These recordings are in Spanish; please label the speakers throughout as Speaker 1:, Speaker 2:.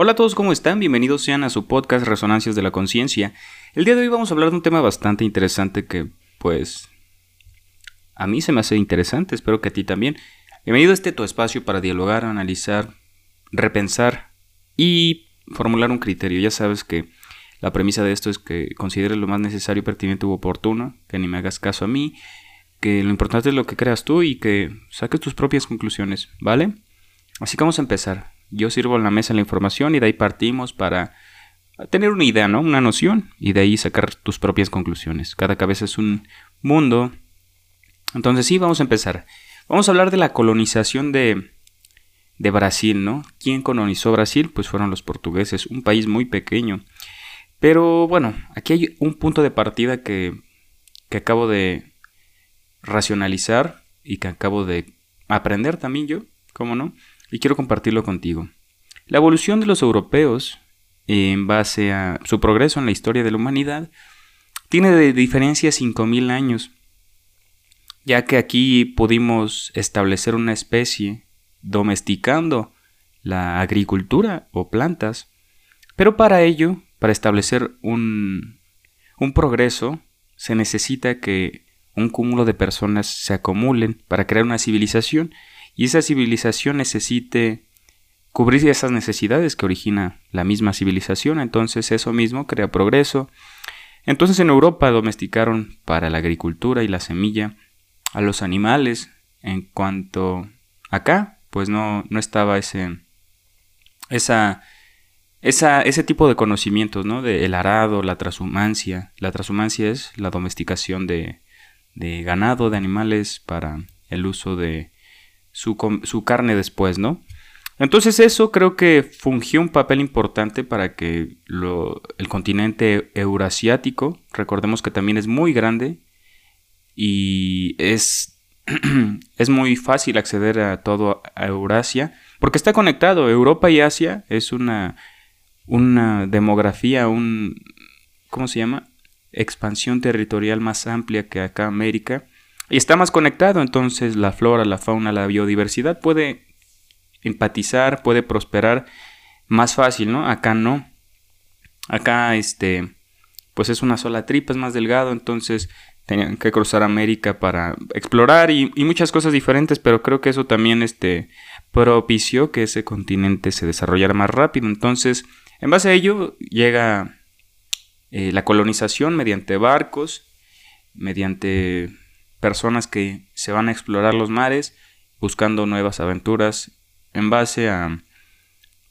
Speaker 1: Hola a todos, ¿cómo están? Bienvenidos sean a su podcast Resonancias de la Conciencia. El día de hoy vamos a hablar de un tema bastante interesante que, pues, a mí se me hace interesante, espero que a ti también. Bienvenido a este tu espacio para dialogar, analizar, repensar y formular un criterio. Ya sabes que la premisa de esto es que consideres lo más necesario, pertinente u oportuno, que ni me hagas caso a mí, que lo importante es lo que creas tú y que saques tus propias conclusiones, ¿vale? Así que vamos a empezar. Yo sirvo en la mesa la información y de ahí partimos para tener una idea, ¿no? Una noción y de ahí sacar tus propias conclusiones. Cada cabeza es un mundo. Entonces sí, vamos a empezar. Vamos a hablar de la colonización de, de Brasil, ¿no? ¿Quién colonizó Brasil? Pues fueron los portugueses, un país muy pequeño. Pero bueno, aquí hay un punto de partida que, que acabo de racionalizar y que acabo de aprender también yo, ¿cómo no? Y quiero compartirlo contigo. La evolución de los europeos, en base a su progreso en la historia de la humanidad, tiene de diferencia 5.000 años, ya que aquí pudimos establecer una especie domesticando la agricultura o plantas, pero para ello, para establecer un, un progreso, se necesita que un cúmulo de personas se acumulen para crear una civilización y esa civilización necesite cubrir esas necesidades que origina la misma civilización, entonces eso mismo crea progreso. Entonces en Europa domesticaron para la agricultura y la semilla a los animales, en cuanto acá, pues no, no estaba ese, esa, esa, ese tipo de conocimientos, ¿no? De el arado, la transhumancia. La transhumancia es la domesticación de, de ganado, de animales para el uso de, su, carne después, ¿no? Entonces eso creo que fungió un papel importante para que el continente eurasiático, recordemos que también es muy grande y es, es muy fácil acceder a todo a Eurasia, porque está conectado, Europa y Asia es una, una demografía, un, ¿cómo se llama? Expansión territorial más amplia que acá América y está más conectado, entonces la flora, la fauna, la biodiversidad puede empatizar, puede prosperar más fácil, ¿no? Acá no. Acá, este, pues es una sola tripa, es más delgado, entonces tenían que cruzar América para explorar y, muchas cosas diferentes, pero creo que eso también, este, propició que ese continente se desarrollara más rápido. Entonces, en base a ello, llega eh, la colonización mediante barcos, mediante personas que se van a explorar los mares buscando nuevas aventuras en base a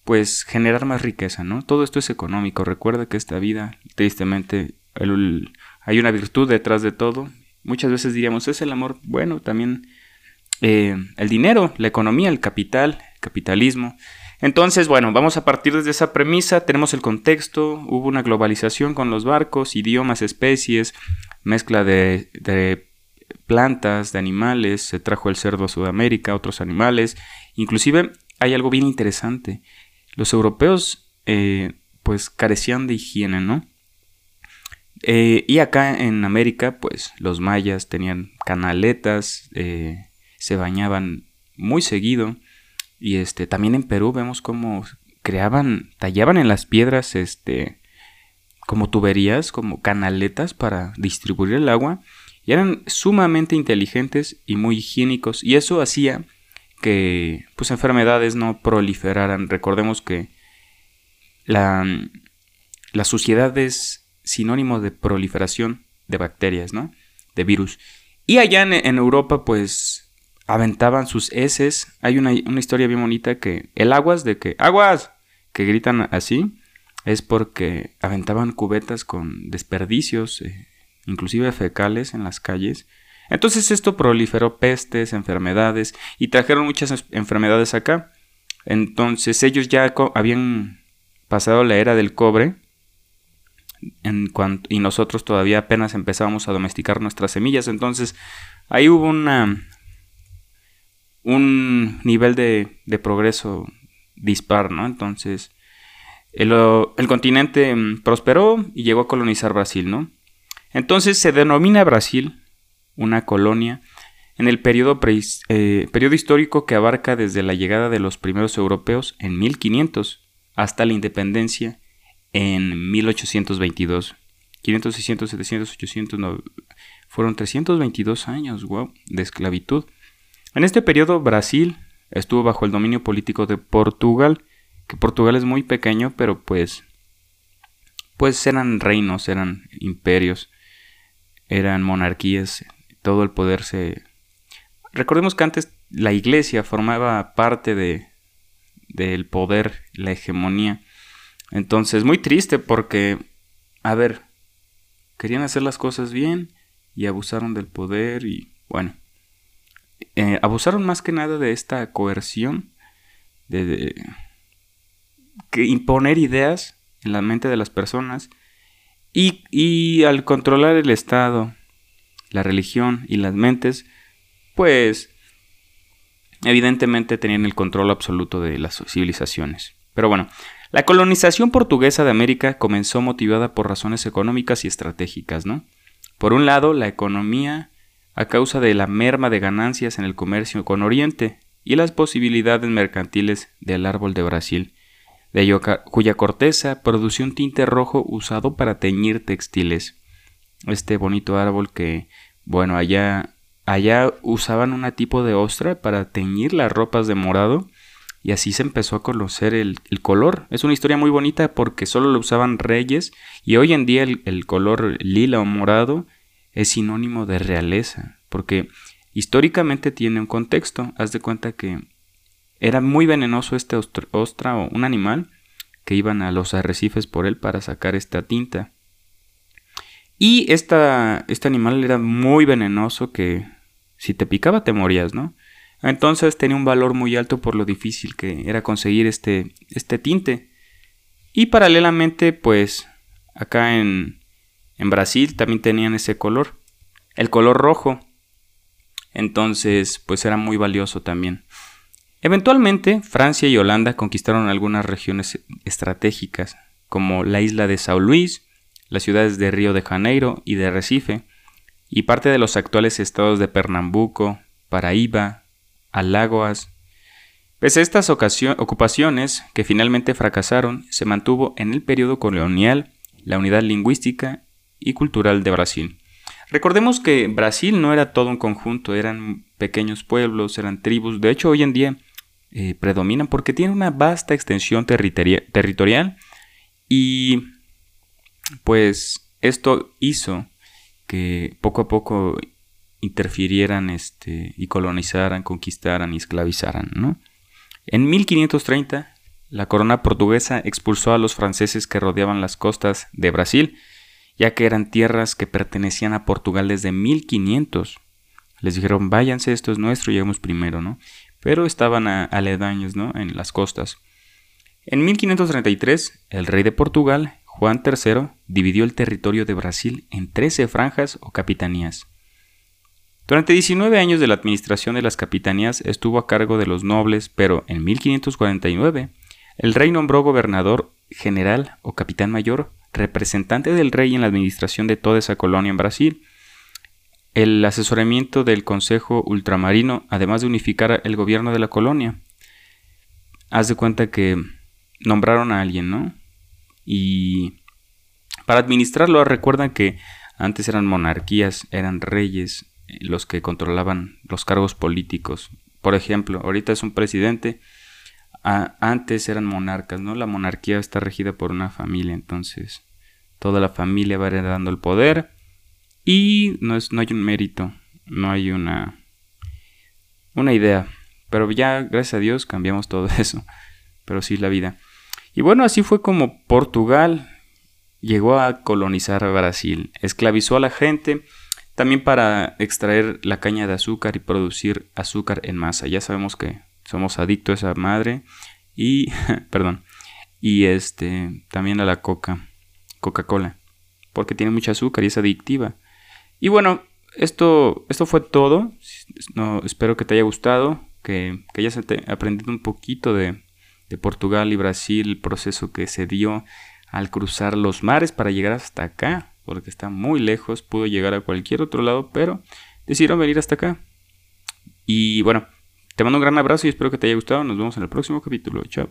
Speaker 1: pues generar más riqueza, ¿no? Todo esto es económico. Recuerda que esta vida, tristemente, hay una virtud detrás de todo. Muchas veces diríamos, es el amor. Bueno, también eh, el dinero, la economía, el capital, el capitalismo. Entonces, bueno, vamos a partir desde esa premisa. Tenemos el contexto, hubo una globalización con los barcos, idiomas, especies, mezcla de, de plantas, de animales, se trajo el cerdo a Sudamérica, otros animales, inclusive hay algo bien interesante, los europeos eh, pues carecían de higiene, ¿no? Eh, y acá en América pues los mayas tenían canaletas, eh, se bañaban muy seguido. Y este también en Perú vemos cómo creaban, tallaban en las piedras este como tuberías, como canaletas para distribuir el agua y eran sumamente inteligentes y muy higiénicos y eso hacía que pues enfermedades no proliferaran. Recordemos que la, la suciedad es sinónimo de proliferación de bacterias, ¿no? De virus. Y allá en, Europa pues aventaban sus heces. Hay una, historia bien bonita que el aguas de que aguas que gritan así es porque aventaban cubetas con desperdicios, eh, inclusive fecales en las calles. Entonces esto proliferó pestes, enfermedades y trajeron muchas enfermedades acá. Entonces ellos ya habían pasado la era del cobre y nosotros todavía apenas empezábamos a domesticar nuestras semillas. Entonces ahí hubo una, un nivel de, de progreso dispar, ¿no? Entonces el, el continente mm, prosperó y llegó a colonizar Brasil, ¿no? Entonces se denomina Brasil una colonia en el periodo, eh, periodo, histórico que abarca desde la llegada de los primeros europeos en 1500 hasta la independencia en 1822. 500, 600, 700, 800, no, fueron 322 años, wow, de esclavitud. En este periodo Brasil estuvo bajo el dominio político de Portugal, que Portugal es muy pequeño, pero pues pues eran reinos, eran imperios, eran monarquías, todo el poder se Recordemos que antes la iglesia formaba parte de del poder, la hegemonía. Entonces, muy triste porque a ver, querían hacer las cosas bien y abusaron del poder y bueno, eh, abusaron más que nada de esta coerción, de, que imponer ideas en la mente de las personas y, al controlar el Estado, la religión y las mentes, pues evidentemente tenían el control absoluto de las civilizaciones. Pero bueno, la colonización portuguesa de América comenzó motivada por razones económicas y estratégicas, ¿no? Por un lado, la economía a causa de la merma de ganancias en el comercio con Oriente y las posibilidades mercantiles del árbol de Brasil, cuya corteza produce un tinte rojo usado para teñir textiles. Este bonito árbol que, bueno, allá, allá usaban un tipo de ostra para teñir las ropas de morado y así se empezó a conocer el, color. Es una historia muy bonita porque solo lo usaban reyes y hoy en día el color lila o morado es sinónimo de realeza, porque históricamente tiene un contexto. Haz de cuenta que era muy venenoso este ostra, o un animal que iban a los arrecifes por él para sacar esta tinta. Y esta, este animal era muy venenoso que si te picaba te morías, ¿no? Entonces tenía un valor muy alto por lo difícil que era conseguir este, este tinte. Y paralelamente, pues acá en, en Brasil también tenían ese color, el color rojo. Entonces, pues era muy valioso también. Eventualmente, Francia y Holanda conquistaron algunas regiones estratégicas, como la isla de São Luís, las ciudades de Río de Janeiro y de Recife, y parte de los actuales estados de Pernambuco, Paraíba, Alagoas. Pese a estas ocupaciones, que finalmente fracasaron, se mantuvo en el periodo colonial la unidad lingüística y cultural de Brasil. Recordemos que Brasil no era todo un conjunto, eran pequeños pueblos, eran tribus, de hecho hoy en día eh, predominan porque tiene una vasta extensión territorial y pues esto hizo que poco a poco interfirieran este, y colonizaran, conquistaran y esclavizaran. ¿no? En 1530 la corona portuguesa expulsó a los franceses que rodeaban las costas de Brasil ya que eran tierras que pertenecían a Portugal desde 1500. Les dijeron, váyanse, esto es nuestro, llegamos primero, ¿no? Pero estaban aledaños, ¿no? En las costas. En 1533, el rey de Portugal, Juan III, dividió el territorio de Brasil en 13 franjas o capitanías. Durante 19 años de la administración de las capitanías estuvo a cargo de los nobles, pero en 1549 el rey nombró gobernador general o capitán mayor representante del rey en la administración de toda esa colonia en Brasil, el asesoramiento del Consejo Ultramarino, además de unificar el gobierno de la colonia. Haz de cuenta que nombraron a alguien, ¿no? Y para administrarlo recuerdan que antes eran monarquías, eran reyes eh, los que controlaban los cargos políticos. Por ejemplo, ahorita es un presidente, antes eran monarcas, ¿no? La monarquía está regida por una familia, entonces toda la familia va heredando el poder y no, es, no hay un mérito, no hay una, una idea. Pero ya, gracias a Dios, cambiamos todo eso. Pero sí la vida. Y bueno, así fue como Portugal llegó a colonizar Brasil. Esclavizó a la gente también para extraer la caña de azúcar y producir azúcar en masa. Ya sabemos que somos adictos a esa madre y perdón, y este también a la coca, Coca-Cola, porque tiene mucho azúcar y es adictiva. Y bueno, esto esto fue todo. Espero que te haya gustado, que, que hayas aprendido un poquito de, de Portugal y Brasil, el proceso que se dio al cruzar los mares para llegar hasta acá, porque está muy lejos, pudo llegar a cualquier otro lado, pero decidieron venir hasta acá. Y bueno, te mando un gran abrazo y espero que te haya gustado. Nos vemos en el próximo capítulo. Chao.